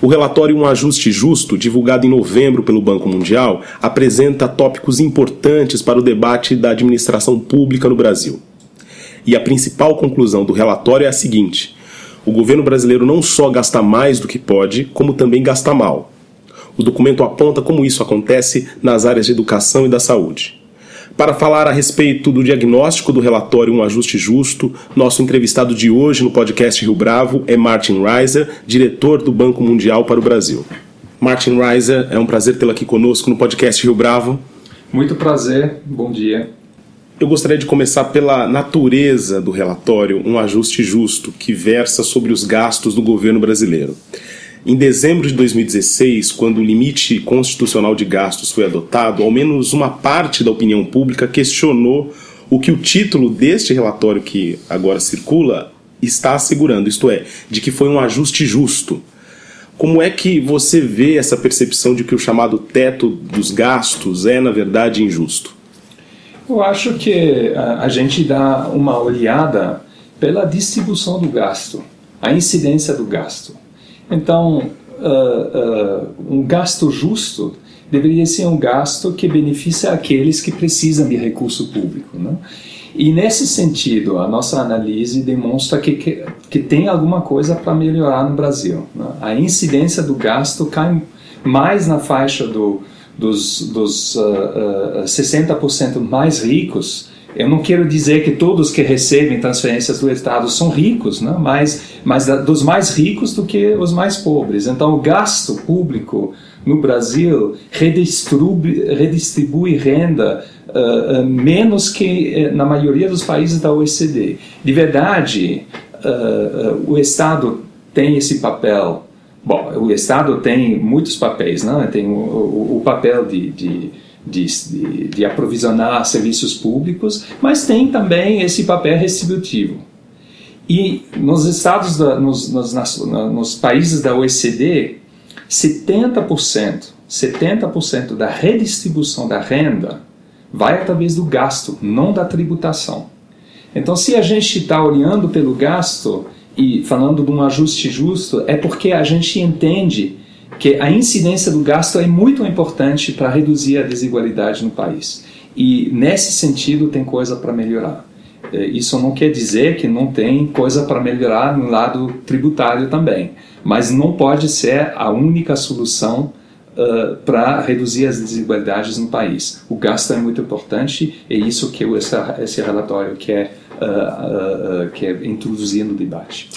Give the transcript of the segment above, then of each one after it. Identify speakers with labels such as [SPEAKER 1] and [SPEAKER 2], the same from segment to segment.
[SPEAKER 1] O relatório Um Ajuste Justo, divulgado em novembro pelo Banco Mundial, apresenta tópicos importantes para o debate da administração pública no Brasil. E a principal conclusão do relatório é a seguinte: o governo brasileiro não só gasta mais do que pode, como também gasta mal. O documento aponta como isso acontece nas áreas de educação e da saúde. Para falar a respeito do diagnóstico do relatório Um Ajuste Justo, nosso entrevistado de hoje no podcast Rio Bravo é Martin Reiser, diretor do Banco Mundial para o Brasil. Martin Reiser, é um prazer tê-lo aqui conosco no podcast Rio Bravo.
[SPEAKER 2] Muito prazer, bom dia.
[SPEAKER 1] Eu gostaria de começar pela natureza do relatório Um Ajuste Justo, que versa sobre os gastos do governo brasileiro. Em dezembro de 2016, quando o limite constitucional de gastos foi adotado, ao menos uma parte da opinião pública questionou o que o título deste relatório que agora circula está assegurando, isto é, de que foi um ajuste justo. Como é que você vê essa percepção de que o chamado teto dos gastos é, na verdade, injusto?
[SPEAKER 2] Eu acho que a, gente dá uma olhada pela distribuição do gasto, a incidência do gasto. Então, uh, uh, um gasto justo deveria ser um gasto que beneficia aqueles que precisam de recurso público. Né? E nesse sentido, a nossa análise demonstra que, que, que tem alguma coisa para melhorar no Brasil. Né? A incidência do gasto cai mais na faixa do, dos, dos uh, uh, 60% mais ricos eu não quero dizer que todos que recebem transferências do Estado são ricos, né? mas, mas dos mais ricos do que os mais pobres. Então, o gasto público no Brasil redistribui, redistribui renda uh, uh, menos que uh, na maioria dos países da OECD. De verdade, o Estado tem esse papel. Bom, o Estado tem muitos papéis, né? tem o, o, o papel de, de de, de, de aprovisionar serviços públicos, mas tem também esse papel restributivo. E nos estados, da, nos, nos, nas, nos países da OECD, 70%, 70% da redistribuição da renda vai através do gasto, não da tributação. Então, se a gente está olhando pelo gasto e falando de um ajuste justo, é porque a gente entende que a incidência do gasto é muito importante para reduzir a desigualdade no país. E nesse sentido tem coisa para melhorar. É, isso não quer dizer que não tem coisa para melhorar no lado tributário também, mas não pode ser a única solução uh, para reduzir as desigualdades no país. O gasto é muito importante e é isso que esse, esse relatório quer, uh, uh, quer introduzir no debate.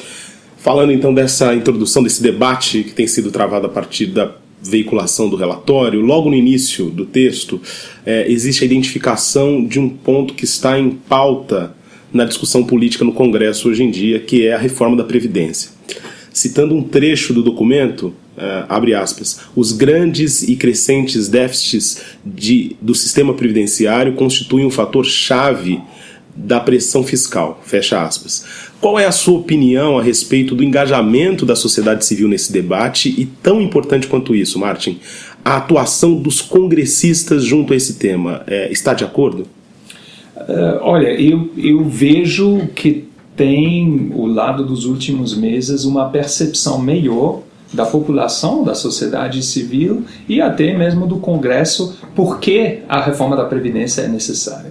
[SPEAKER 1] Falando então dessa introdução, desse debate que tem sido travado a partir da veiculação do relatório, logo no início do texto, é, existe a identificação de um ponto que está em pauta na discussão política no Congresso hoje em dia, que é a reforma da Previdência. Citando um trecho do documento, é, abre aspas, os grandes e crescentes déficits de, do sistema previdenciário constituem um fator chave da pressão fiscal. Fecha aspas. Qual é a sua opinião a respeito do engajamento da sociedade civil nesse debate e, tão importante quanto isso, Martin, a atuação dos congressistas junto a esse tema? É, está de acordo?
[SPEAKER 2] Uh, olha, eu, eu vejo que tem, o lado dos últimos meses, uma percepção melhor da população, da sociedade civil e até mesmo do Congresso, por que a reforma da Previdência é necessária.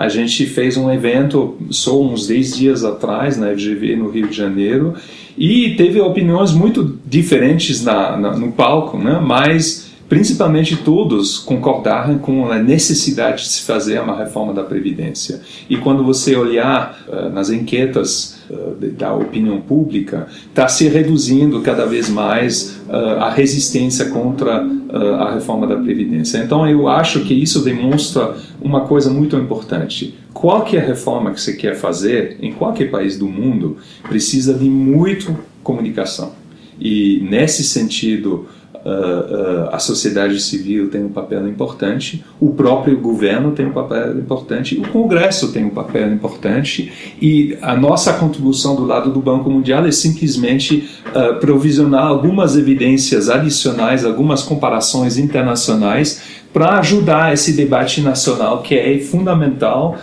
[SPEAKER 2] A gente fez um evento só uns 10 dias atrás na FGV no Rio de Janeiro e teve opiniões muito diferentes na, na, no palco, né? mas principalmente todos concordaram com a necessidade de se fazer uma reforma da Previdência. E quando você olhar uh, nas enquetes uh, da opinião pública, está se reduzindo cada vez mais uh, a resistência contra a reforma da Previdência. Então eu acho que isso demonstra uma coisa muito importante. Qualquer reforma que você quer fazer em qualquer país do mundo precisa de muito comunicação. E nesse sentido, Uh, uh, a sociedade civil tem um papel importante, o próprio governo tem um papel importante, o Congresso tem um papel importante e a nossa contribuição do lado do Banco Mundial é simplesmente uh, provisionar algumas evidências adicionais, algumas comparações internacionais para ajudar esse debate nacional que é fundamental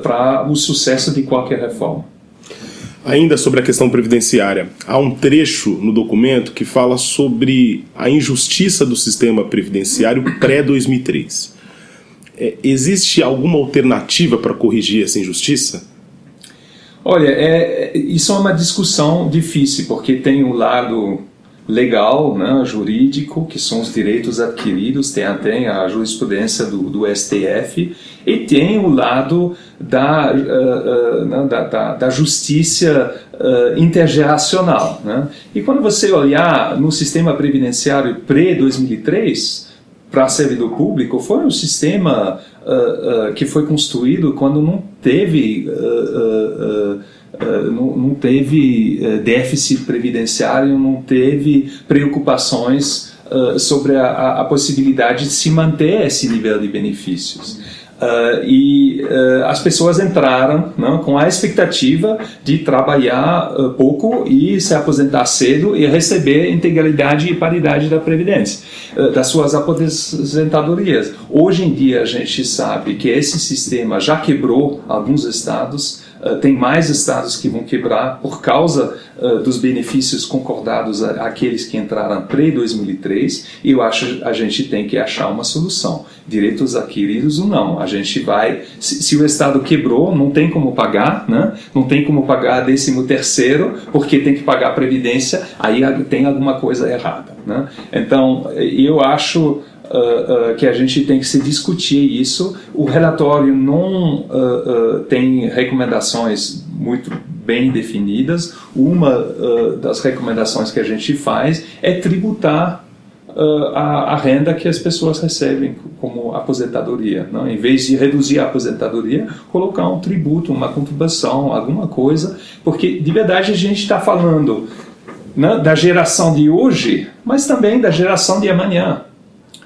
[SPEAKER 2] para o sucesso de qualquer reforma.
[SPEAKER 1] Ainda sobre a questão previdenciária, há um trecho no documento que fala sobre a injustiça do sistema previdenciário pré-2003. É, existe alguma alternativa para corrigir essa injustiça?
[SPEAKER 2] Olha, é, isso é uma discussão difícil, porque tem o lado legal, né, jurídico, que são os direitos adquiridos, tem até a jurisprudência do, do STF, e tem o lado da, uh, uh, da, da, da, justiça uh, intergeracional. Né? E quando você olhar no sistema previdenciário pré-2003, para servidor público, foi um sistema que foi construído quando não teve não, não, teve uh, déficit previdenciário, não teve preocupações uh, sobre a, a, possibilidade de se manter esse nível de benefícios. Uh, e uh, as pessoas entraram não, com a expectativa de trabalhar uh, pouco e se aposentar cedo e receber integralidade e paridade da Previdência, das suas aposentadorias. Hoje em dia a gente sabe que esse sistema já quebrou alguns estados, tem mais estados que vão quebrar por causa dos benefícios concordados àqueles que entraram pré-2003 e eu acho que a gente tem que achar uma solução. Direitos adquiridos ou não. A gente vai, se, se, o Estado quebrou, não tem como pagar, né? não tem como pagar décimo terceiro, porque tem que pagar a Previdência, aí tem alguma coisa errada. Né? Então, eu acho Uh, uh, que a gente tem que se discutir isso. O relatório não uh, tem recomendações muito bem definidas. Uma das recomendações que a gente faz é tributar a, a, renda que as pessoas recebem como aposentadoria. Não? Em vez de reduzir a aposentadoria, colocar um tributo, uma contribuição, alguma coisa, porque de verdade a gente está falando né, da geração de hoje, mas também da geração de amanhã.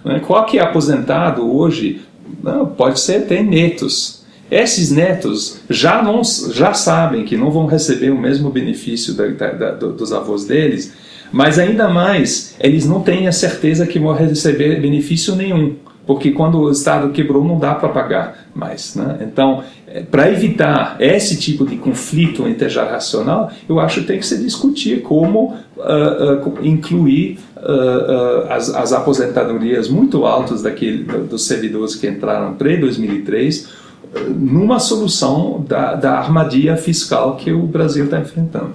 [SPEAKER 2] Né? Qual que é aposentado hoje? Não, pode ser até netos. Esses netos já, não, já sabem que não vão receber o mesmo benefício da, da, dos avós deles, mas ainda mais, eles não têm a certeza que vão receber benefício nenhum, porque quando o Estado quebrou não dá para pagar mais. Né? Então, é, para evitar esse tipo de conflito intergeracional, eu acho que tem que se discutir como uh, uh, incluir uh, as, as, aposentadorias muito altas daquele, dos servidores que entraram pré-2003 numa solução da, da armadilha fiscal que o Brasil está enfrentando.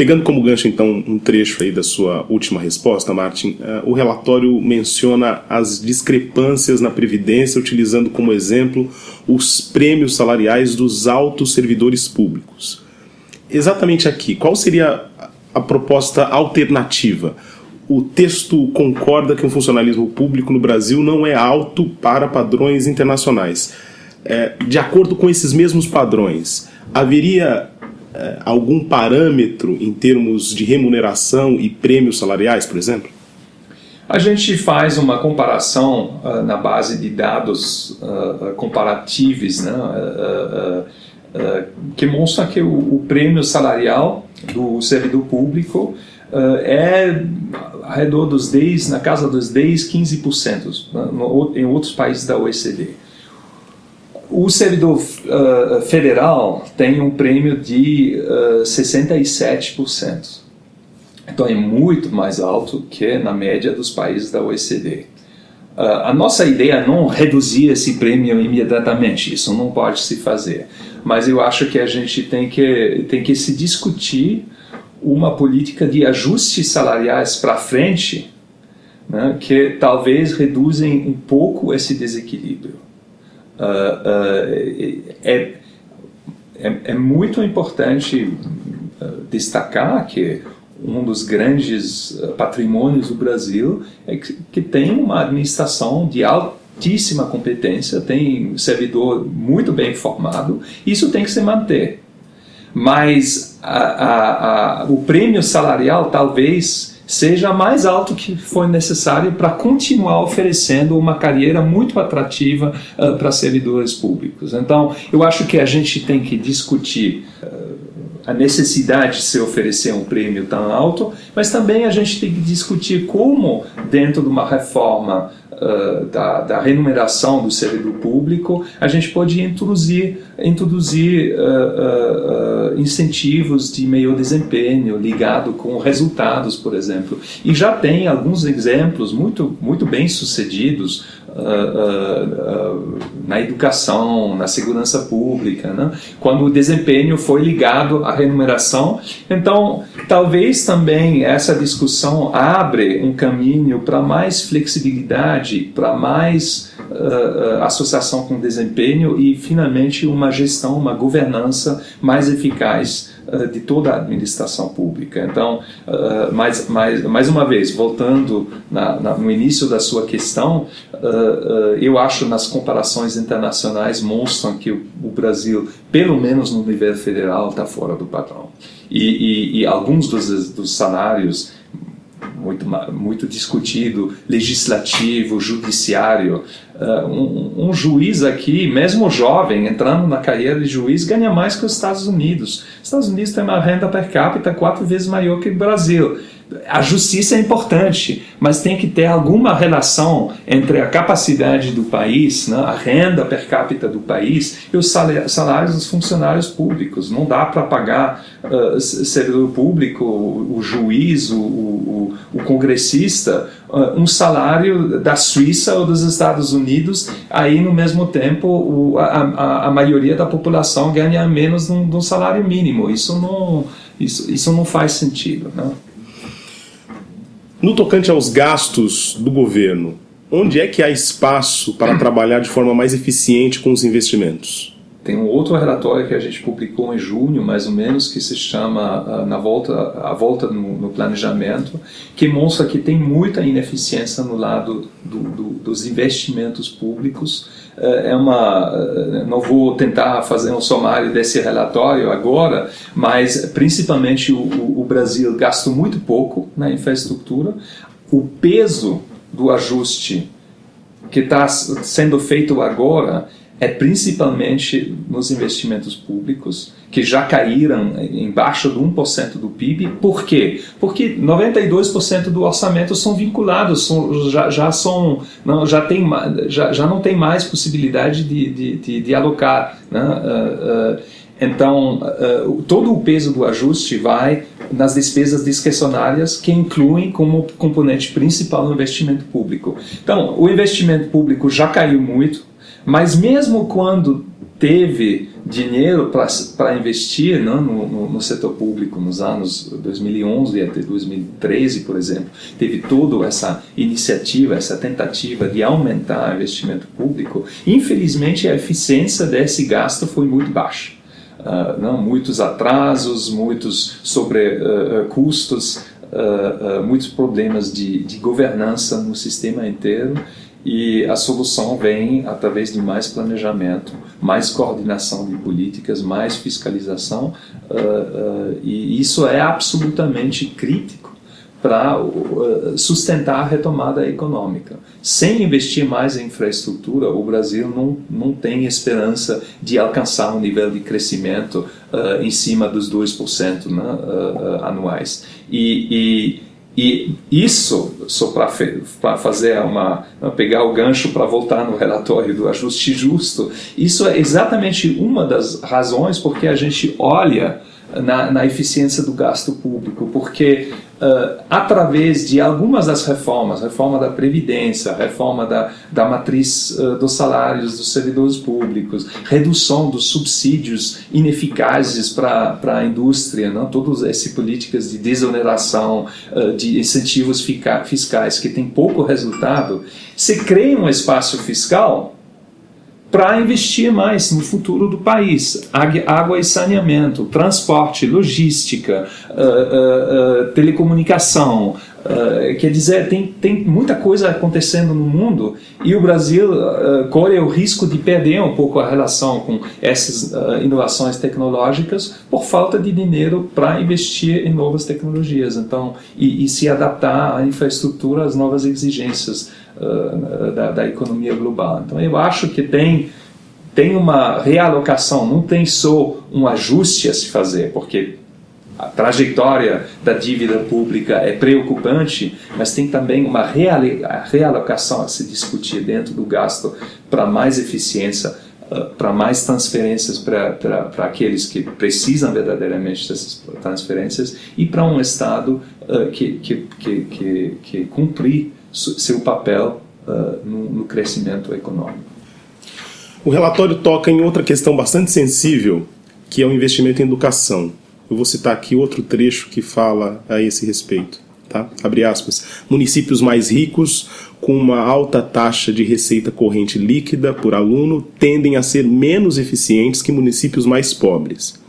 [SPEAKER 1] Pegando como gancho, então, um trecho aí da sua última resposta, Martin, uh, o relatório menciona as discrepâncias na Previdência, utilizando como exemplo os prêmios salariais dos altos servidores públicos. Exatamente aqui, qual seria a proposta alternativa? O texto concorda que o funcionalismo público no Brasil não é alto para padrões internacionais. É, de acordo com esses mesmos padrões, haveria algum parâmetro em termos de remuneração e prêmios salariais, por exemplo?
[SPEAKER 2] A gente faz uma comparação uh, na base de dados uh, comparativos, né, uh, que mostra que o, o, prêmio salarial do servidor público é ao redor dos 10, na casa dos 10, 15% né, no, em outros países da OECD. O servidor uh, federal tem um prêmio de uh, 67%. Então é muito mais alto que na média dos países da OECD. Uh, a nossa ideia é não reduzir esse prêmio imediatamente, isso não pode se fazer. Mas eu acho que a gente tem que, tem que se discutir uma política de ajustes salariais para frente né, que talvez reduzem um pouco esse desequilíbrio. Uh, é, é, é, muito importante destacar que um dos grandes patrimônios do Brasil é que, que tem uma administração de altíssima competência, tem servidor muito bem formado, isso tem que se manter. mas a, a, a, o prêmio salarial talvez seja mais alto que foi necessário para continuar oferecendo uma carreira muito atrativa uh, para servidores públicos. Então, eu acho que a gente tem que discutir uh, a necessidade de se oferecer um prêmio tão alto, mas também a gente tem que discutir como, dentro de uma reforma uh, da, da, remuneração do servidor público, a gente pode introduzir, introduzir uh, uh, incentivos de melhor desempenho ligado com resultados, por exemplo. E já tem alguns exemplos muito, muito bem sucedidos na educação, na segurança pública, né? quando o desempenho foi ligado à remuneração. Então, talvez também essa discussão abre um caminho para mais flexibilidade, para mais uh, associação com desempenho e, finalmente, uma gestão, uma governança mais eficaz de toda a administração pública. Então, uh, mais, mais, mais uma vez, voltando na, na, no início da sua questão, eu acho nas comparações internacionais mostram que o, Brasil, pelo menos no nível federal, está fora do padrão. E, e, e alguns dos, dos salários muito, muito discutido, legislativo, judiciário. Uh, um, um, juiz aqui, mesmo jovem, entrando na carreira de juiz, ganha mais que os Estados Unidos. Os Estados Unidos tem uma renda per capita quatro vezes maior que o Brasil a justiça é importante, mas tem que ter alguma relação entre a capacidade do país, né, a renda per capita do país e os salários dos funcionários públicos. Não dá para pagar uh, servidor público, o, o juiz, o, o, o congressista, uh, um salário da Suíça ou dos Estados Unidos, aí no mesmo tempo a, a, a, maioria da população ganha menos de um, salário mínimo. Isso não, isso, isso não faz sentido. Né?
[SPEAKER 1] No tocante aos gastos do governo, onde é que há espaço para trabalhar de forma mais eficiente com os investimentos?
[SPEAKER 2] Tem um outro relatório que a gente publicou em junho, mais ou menos, que se chama uh, na volta, a volta no, no, planejamento, que mostra que tem muita ineficiência no lado do, do, dos investimentos públicos. Uh, é uma, uh, não vou tentar fazer um sumário desse relatório agora, mas principalmente o, o Brasil gasta muito pouco na infraestrutura. O peso do ajuste que está sendo feito agora é principalmente nos investimentos públicos, que já caíram embaixo de 1% do PIB. Por quê? Porque 92% do orçamento são vinculados, são, já, já, são, não, já, tem, já, já não tem mais possibilidade de, de, de, de alocar. Né? Uh, uh, então, uh, todo o peso do ajuste vai nas despesas discrecionárias que incluem como componente principal o investimento público. Então, o investimento público já caiu muito, mas mesmo quando teve dinheiro para investir né, no, no, no, setor público nos anos 2011 até 2013, por exemplo, teve toda essa iniciativa, essa tentativa de aumentar o investimento público, infelizmente a eficiência desse gasto foi muito baixa. Uh, não, muitos atrasos, muitos sobre uh, custos, uh, muitos problemas de, de governança no sistema inteiro e a solução vem através de mais planejamento, mais coordenação de políticas, mais fiscalização, uh, uh, e isso é absolutamente crítico para uh, sustentar a retomada econômica. Sem investir mais em infraestrutura, o Brasil não, não tem esperança de alcançar um nível de crescimento em cima dos 2% né, anuais. e, e e isso, só para fazer uma pegar o gancho para voltar no relatório do ajuste justo, isso é exatamente uma das razões porque a gente olha na, na eficiência do gasto público, porque uh, através de algumas das reformas, reforma da Previdência, reforma da, da matriz uh, dos salários dos servidores públicos, redução dos subsídios ineficazes para a indústria, não? todas essas políticas de desoneração, uh, de incentivos fiscais que têm pouco resultado, se cria um espaço fiscal para investir mais no futuro do país. Água e saneamento, transporte, logística, uh, uh, uh, telecomunicação, Uh, quer dizer, tem, tem muita coisa acontecendo no mundo e o Brasil uh, corre o risco de perder um pouco a relação com essas uh, inovações tecnológicas por falta de dinheiro para investir em novas tecnologias então e, e, se adaptar à infraestrutura às novas exigências da, da economia global. Então eu acho que tem tem uma realocação, não tem só um ajuste a se fazer, porque a trajetória da dívida pública é preocupante, mas tem também uma realocação a se discutir dentro do gasto para mais eficiência, ah, para mais transferências para aqueles que precisam verdadeiramente dessas transferências e para um Estado uh, que, que, que, que, que cumprir seu papel uh, no crescimento econômico.
[SPEAKER 1] O relatório toca em outra questão bastante sensível, que é o investimento em educação. Eu vou citar aqui outro trecho que fala a esse respeito. Tá? Abre aspas. Municípios mais ricos, com uma alta taxa de receita corrente líquida por aluno, tendem a ser menos eficientes que municípios mais pobres.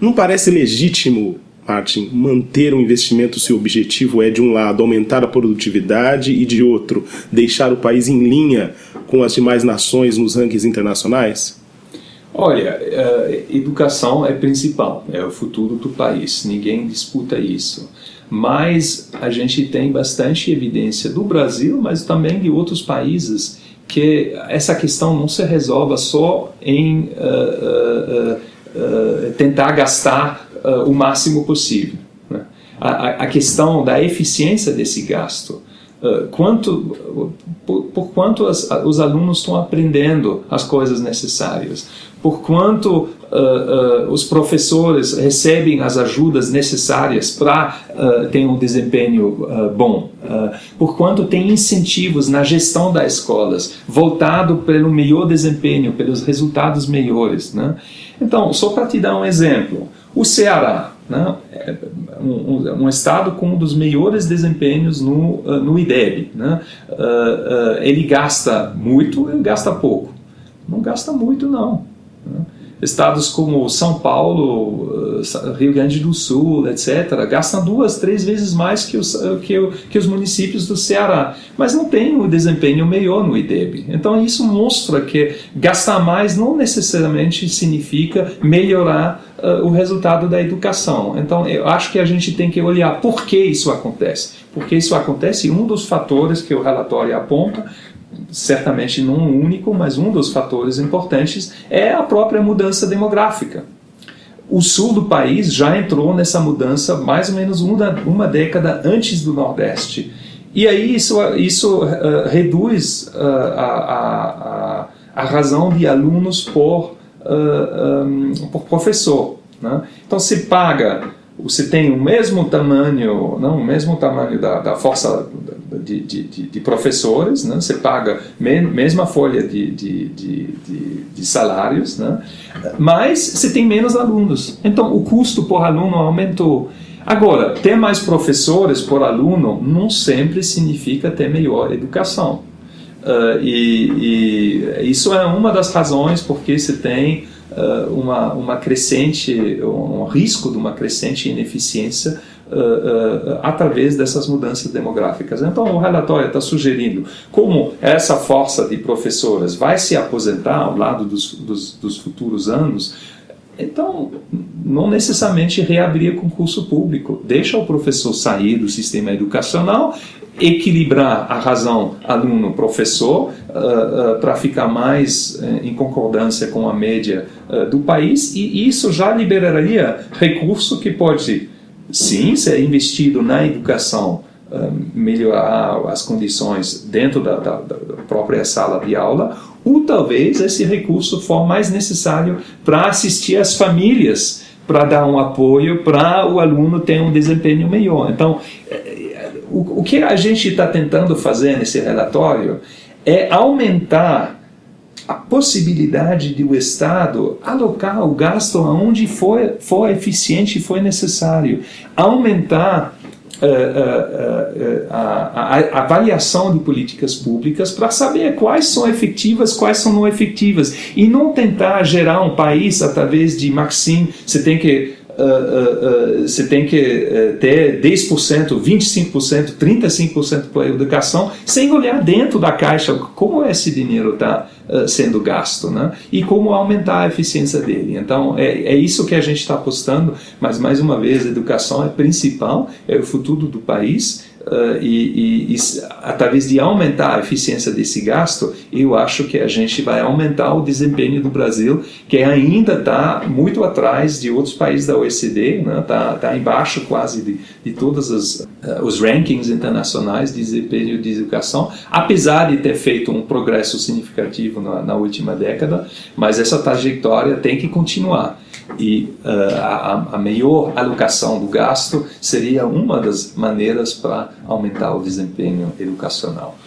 [SPEAKER 1] Não parece legítimo, Martin, manter um investimento se o objetivo é, de um lado, aumentar a produtividade e, de outro, deixar o país em linha com as demais nações nos rankings internacionais?
[SPEAKER 2] Olha, uh, educação é principal, é o futuro do país, ninguém disputa isso. Mas a gente tem bastante evidência do Brasil, mas também de outros países, que essa questão não se resolve só em uh, uh, tentar gastar o máximo possível. Né? A, a, questão da eficiência desse gasto, quanto, por, por quanto as, os alunos estão aprendendo as coisas necessárias, por quanto uh, uh, os professores recebem as ajudas necessárias para uh, ter um desempenho bom, por quanto tem incentivos na gestão das escolas voltado pelo melhor desempenho, pelos resultados melhores. Né? Então, só para te dar um exemplo, o Ceará, né? É um, um, estado com um dos melhores desempenhos no, no IDEB. Né? ele gasta muito e gasta pouco. Não gasta muito, não. Estados como São Paulo, eh, Rio Grande do Sul, etc., gastam duas, três vezes mais que os, eh, que, que os municípios do Ceará, mas não tem um desempenho melhor no IDEB. Então, isso mostra que gastar mais não necessariamente significa melhorar uh, o resultado da educação. Então, eu acho que a gente tem que olhar por que isso acontece. Porque isso acontece, um dos fatores que o relatório aponta certamente não único, mas um dos fatores importantes é a própria mudança demográfica. O sul do país já entrou nessa mudança mais ou menos uma, uma década antes do Nordeste. E aí isso, isso uh, reduz uh, a, a, a, razão de alunos por, uh, um, por professor. Né? Então se paga você tem o mesmo tamanho, não, o mesmo tamanho da, da força de, de, de, professores, né? você paga me, mesma folha de, de, salários, né? mas você tem menos alunos. Então o custo por aluno aumentou. Agora, ter mais professores por aluno não sempre significa ter melhor educação. Uh, e, e isso é uma das razões porque você tem uh, uma, uma crescente, um risco de uma crescente ineficiência uh, uh, através dessas mudanças demográficas. Então, o relatório está sugerindo como essa força de professores vai se aposentar ao lado dos, dos, dos futuros anos. Então, não necessariamente reabrir concurso público. Deixa o professor sair do sistema educacional equilibrar a razão aluno-professor uh, uh, para ficar mais uh, em concordância com a média do país e isso já liberaria recurso que pode sim ser investido na educação melhorar as condições dentro da, da, da, própria sala de aula, ou talvez esse recurso for mais necessário para assistir as famílias, para dar um apoio para o aluno ter um desempenho melhor. Então, o, o que a gente está tentando fazer nesse relatório é aumentar a possibilidade de o Estado alocar o gasto aonde for, for eficiente e for necessário, aumentar uh, uh, uh, a, a, a, avaliação de políticas públicas para saber quais são efetivas, quais são não efetivas, e não tentar gerar um país através de Maxim, você tem que uh, uh, você tem que ter 10%, 25%, 35% para a educação, sem olhar dentro da caixa como esse dinheiro está sendo gasto né? e como aumentar a eficiência dele. Então, é, é isso que a gente está apostando, mas mais uma vez, a educação é principal, é o futuro do país Uh, e, e, e, através de aumentar a eficiência desse gasto, eu acho que a gente vai aumentar o desempenho do Brasil, que ainda está muito atrás de outros países da OECD, está né? Tá, tá embaixo quase de, de todos os, uh, os rankings internacionais de desempenho de educação, apesar de ter feito um progresso significativo na, na última década, mas essa trajetória tem que continuar e uh, a, a melhor alocação do gasto seria uma das maneiras para aumentar o desempenho educacional.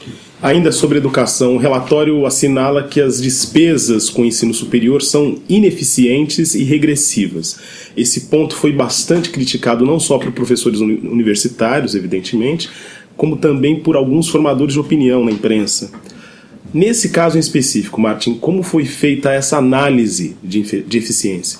[SPEAKER 1] Ainda sobre educação, o relatório assinala que as despesas com o ensino superior são ineficientes e regressivas. Esse ponto foi bastante criticado não só por professores universitários, evidentemente, como também por alguns formadores de opinião na imprensa. Nesse caso em específico, Martin, como foi feita essa análise de, de eficiência?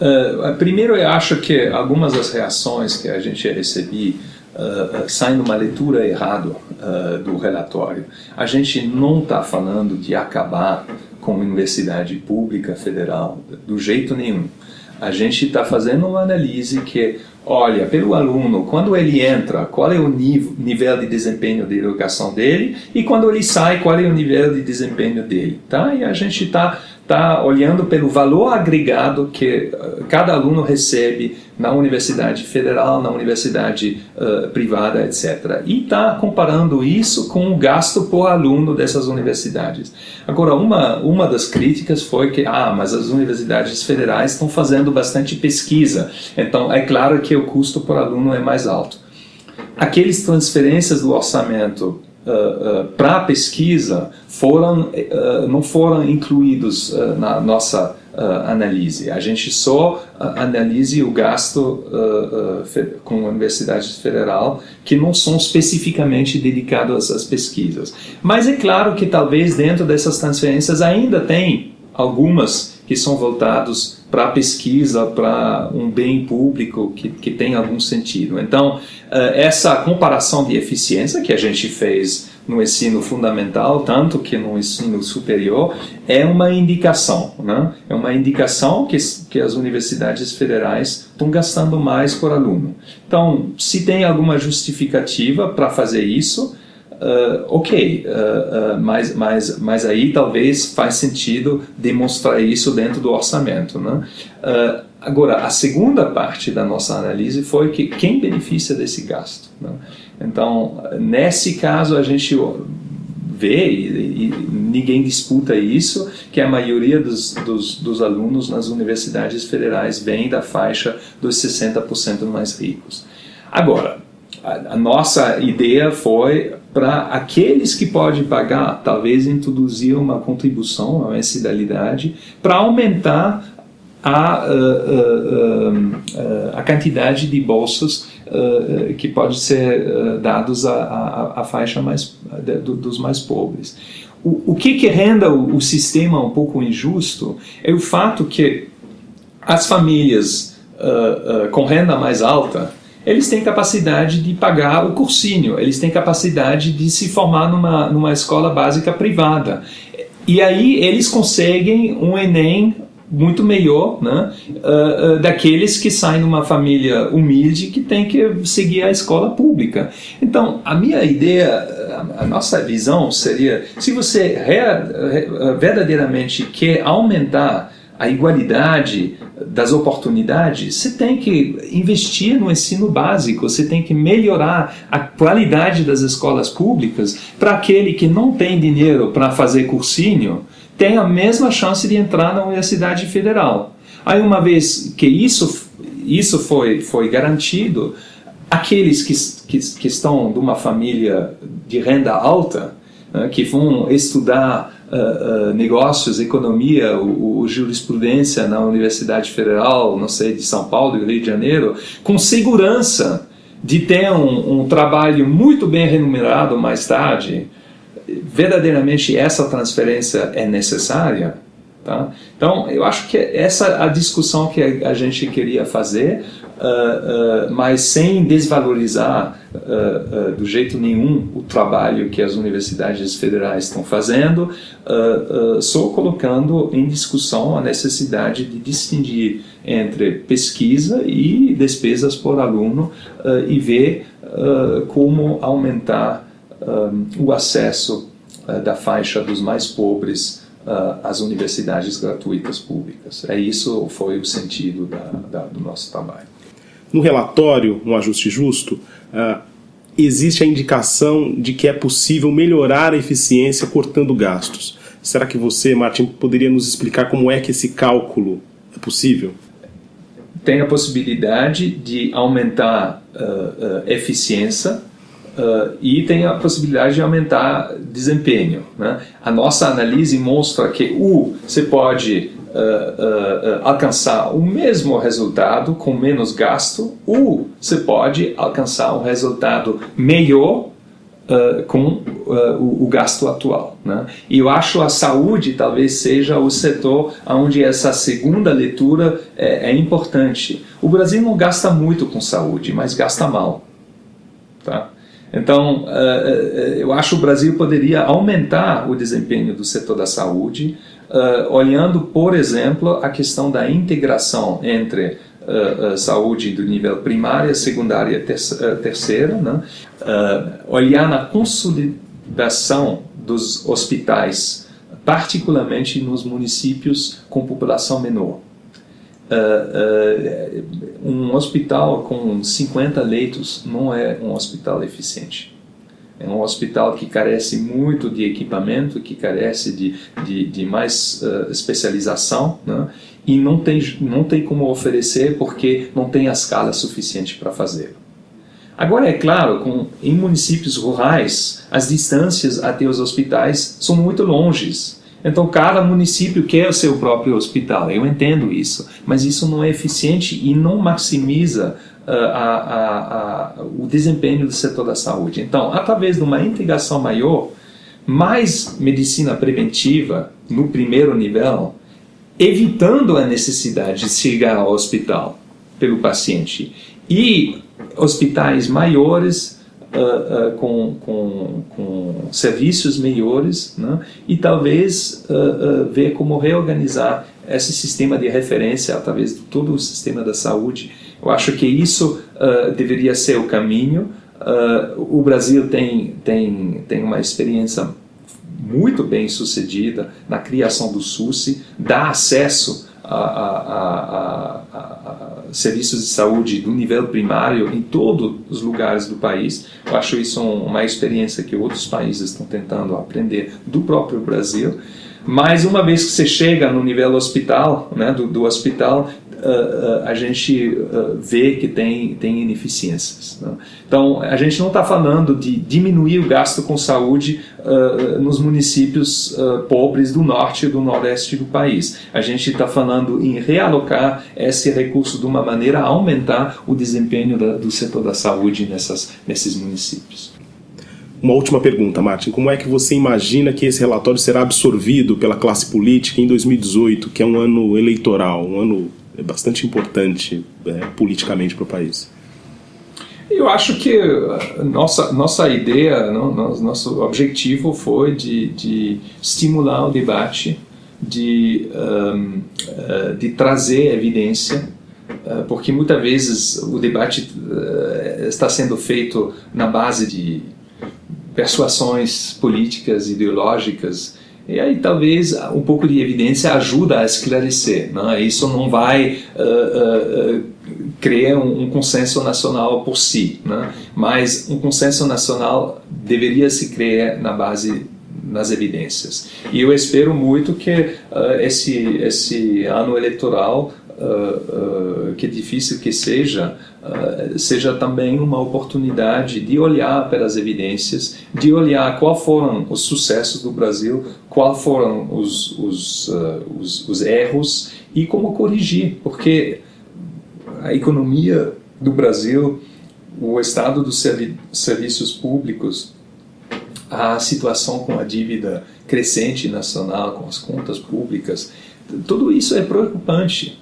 [SPEAKER 2] Uh, primeiro, eu acho que algumas das reações que a gente recebi uh, saem de uma leitura errada uh, do relatório. A gente não está falando de acabar com a universidade pública federal, do jeito nenhum. A gente está fazendo uma análise que olha pelo aluno, quando ele entra, qual é o nível, nível de desempenho de educação dele e quando ele sai, qual é o nível de desempenho dele, tá? E a gente está está olhando pelo valor agregado que eh, cada aluno recebe na universidade federal, na universidade uh, privada, etc. E está comparando isso com o gasto por aluno dessas universidades. Agora, uma, uma das críticas foi que, ah, mas as universidades federais estão fazendo bastante pesquisa, então é claro que o custo por aluno é mais alto. Aqueles transferências do orçamento uh, uh, para pesquisa foram, uh, não foram incluídos na nossa análise. A gente só analisa o gasto com a Universidade Federal que não são especificamente dedicados às pesquisas. Mas é claro que talvez dentro dessas transferências ainda tem algumas que são voltados para pesquisa, para um bem público que, que tem algum sentido. Então, essa comparação de eficiência que a gente fez no ensino fundamental, tanto que no ensino superior, é uma indicação. Né? É uma indicação que, que as universidades federais estão gastando mais por aluno. Então, se tem alguma justificativa para fazer isso, Uh, ok, uh, uh, mas, mas, mas aí talvez faz sentido demonstrar isso dentro do orçamento. Né? agora, a segunda parte da nossa análise foi que quem beneficia desse gasto. Né? Então, nesse caso, a gente vê, e, e, ninguém disputa isso, que a maioria dos, dos, dos, alunos nas universidades federais vem da faixa dos 60% mais ricos. Agora, a, a nossa ideia foi para aqueles que podem pagar, talvez introduzir uma contribuição, uma mensalidade, para aumentar a, a, a, a, quantidade de bolsas uh, que pode ser uh, dados à, faixa mais, dos mais pobres. O, o que, que renda o, o, sistema um pouco injusto é o fato que as famílias uh, com renda mais alta eles têm capacidade de pagar o cursinho, eles têm capacidade de se formar numa, numa escola básica privada. E aí eles conseguem um Enem muito melhor né, uh, uh, daqueles que saem de uma família humilde que tem que seguir a escola pública. Então, a minha ideia, a nossa visão seria: se você verdadeiramente quer aumentar a igualdade das oportunidades, você tem que investir no ensino básico, você tem que melhorar a qualidade das escolas públicas para aquele que não tem dinheiro para fazer cursinho tem a mesma chance de entrar na Universidade Federal. Aí, uma vez que isso, isso foi, foi garantido, aqueles que, que, que estão de uma família de renda alta, né, que vão estudar uh, negócios, economia, o, o, jurisprudência na Universidade Federal, não sei, de São Paulo, do Rio de Janeiro, com segurança de ter um, um trabalho muito bem remunerado mais tarde, verdadeiramente essa transferência é necessária, Tá? Então, eu acho que essa a discussão que a gente queria fazer, uh, uh, mas sem desvalorizar uh, do jeito nenhum o trabalho que as universidades federais estão fazendo, só colocando em discussão a necessidade de distinguir entre pesquisa e despesas por aluno e ver como aumentar o acesso da faixa dos mais pobres uh, as universidades gratuitas públicas. É isso foi o sentido da, da, do nosso trabalho.
[SPEAKER 1] No relatório, um ajuste justo, uh, existe a indicação de que é possível melhorar a eficiência cortando gastos. Será que você, Martin, poderia nos explicar como é que esse cálculo é possível?
[SPEAKER 2] Tem a possibilidade de aumentar a uh, eficiência Uh, e tem a possibilidade de aumentar desempenho. Né? A nossa análise mostra que o você pode uh, uh, alcançar o mesmo resultado com menos gasto, ou você pode alcançar um resultado melhor com o, o, gasto atual. Né? E eu acho a saúde talvez seja o setor onde essa segunda leitura é, é importante. O Brasil não gasta muito com saúde, mas gasta mal. Tá? Então, uh, eu acho que o Brasil poderia aumentar o desempenho do setor da saúde, uh, olhando, por exemplo, a questão da integração entre saúde do nível primária, secundária e terceira, né? olhar na consolidação dos hospitais, particularmente nos municípios com população menor. Uh, uh, um hospital com 50 leitos não é um hospital eficiente. É um hospital que carece muito de equipamento, que carece de, de, de mais uh, especialização, né? e não tem, não tem como oferecer porque não tem a escala suficiente para fazer. Agora, é claro, com, em municípios rurais, as distâncias até os hospitais são muito longes. Então, cada município quer o seu próprio hospital, eu entendo isso, mas isso não é eficiente e não maximiza uh, a, a, a, o desempenho do setor da saúde. Então, através de uma integração maior, mais medicina preventiva no primeiro nível, evitando a necessidade de chegar ao hospital pelo paciente, e hospitais maiores uh, uh, com, com, com, serviços melhores né? e talvez uh, ver como reorganizar esse sistema de referência através de todo o sistema da saúde. Eu acho que isso deveria ser o caminho. o Brasil tem, tem, tem uma experiência muito bem sucedida na criação do SUSE, dá acesso a, a, a, serviços de saúde do nível primário em todos os lugares do país. Eu acho isso uma experiência que outros países estão tentando aprender do próprio Brasil. Mas uma vez que você chega no nível hospital, né, do, do hospital, uh, a gente uh, vê que tem, tem ineficiências. Né? Então, a gente não está falando de diminuir o gasto com saúde nos municípios pobres do norte e do nordeste do país. A gente está falando em realocar esse recurso de uma maneira a aumentar o desempenho da, do setor da saúde nessas, nesses municípios.
[SPEAKER 1] Uma última pergunta, Martin. Como é que você imagina que esse relatório será absorvido pela classe política em 2018, que é um ano eleitoral, um ano bastante importante é, politicamente para o país?
[SPEAKER 2] Eu acho que nossa, nossa ideia, nosso objetivo foi de, de estimular o debate, de, um, uh, de trazer evidência, uh, porque muitas vezes o debate está sendo feito na base de persuasões políticas, ideológicas, e aí talvez um pouco de evidência ajuda a esclarecer. Né? Isso não vai uh, uh, criar um, um, consenso nacional por si, né? mas um consenso nacional deveria se criar na base nas evidências. E eu espero muito que uh, esse esse ano eleitoral uh, uh, que difícil que seja, uh, seja também uma oportunidade de olhar para as evidências, de olhar quais foram os sucessos do Brasil, quais foram os, os, os, os erros e como corrigir, porque a economia do Brasil, o estado dos servi serviços públicos, a situação com a dívida crescente nacional, com as contas públicas, tudo isso é preocupante.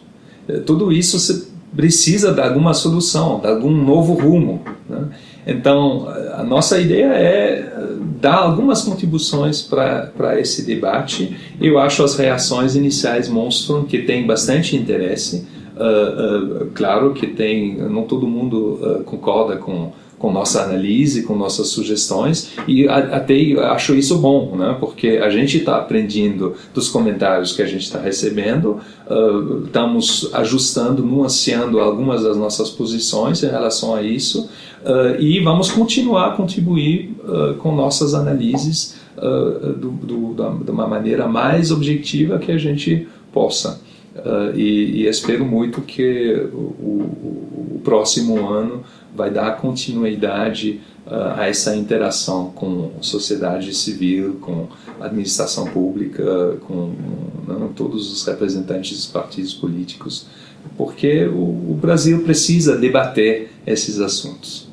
[SPEAKER 2] Tudo isso precisa de alguma solução, de algum novo rumo. Né? Então, a nossa ideia é dar algumas contribuições para esse debate. Eu acho as reações iniciais mostram que tem bastante interesse. Uh, uh, claro que tem, não todo mundo uh, concorda com com nossa análise, com nossas sugestões e até acho isso bom, né? Porque a gente está aprendendo dos comentários que a gente está recebendo, uh, estamos ajustando, nuanceando algumas das nossas posições em relação a isso uh, e vamos continuar a contribuir uh, com nossas análises do, do, da, de uma maneira mais objetiva que a gente possa. E, e, espero muito que o, o, o próximo ano vai dar continuidade uh, a essa interação com sociedade civil, com administração pública, com não, todos os representantes dos partidos políticos, porque o, o Brasil precisa debater esses assuntos.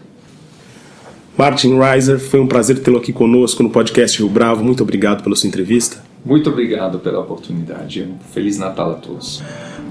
[SPEAKER 1] Martin Reiser, foi um prazer tê-lo aqui conosco no podcast Rio Bravo. Muito obrigado pela sua entrevista.
[SPEAKER 2] Muito obrigado pela oportunidade. Um Feliz Natal a todos.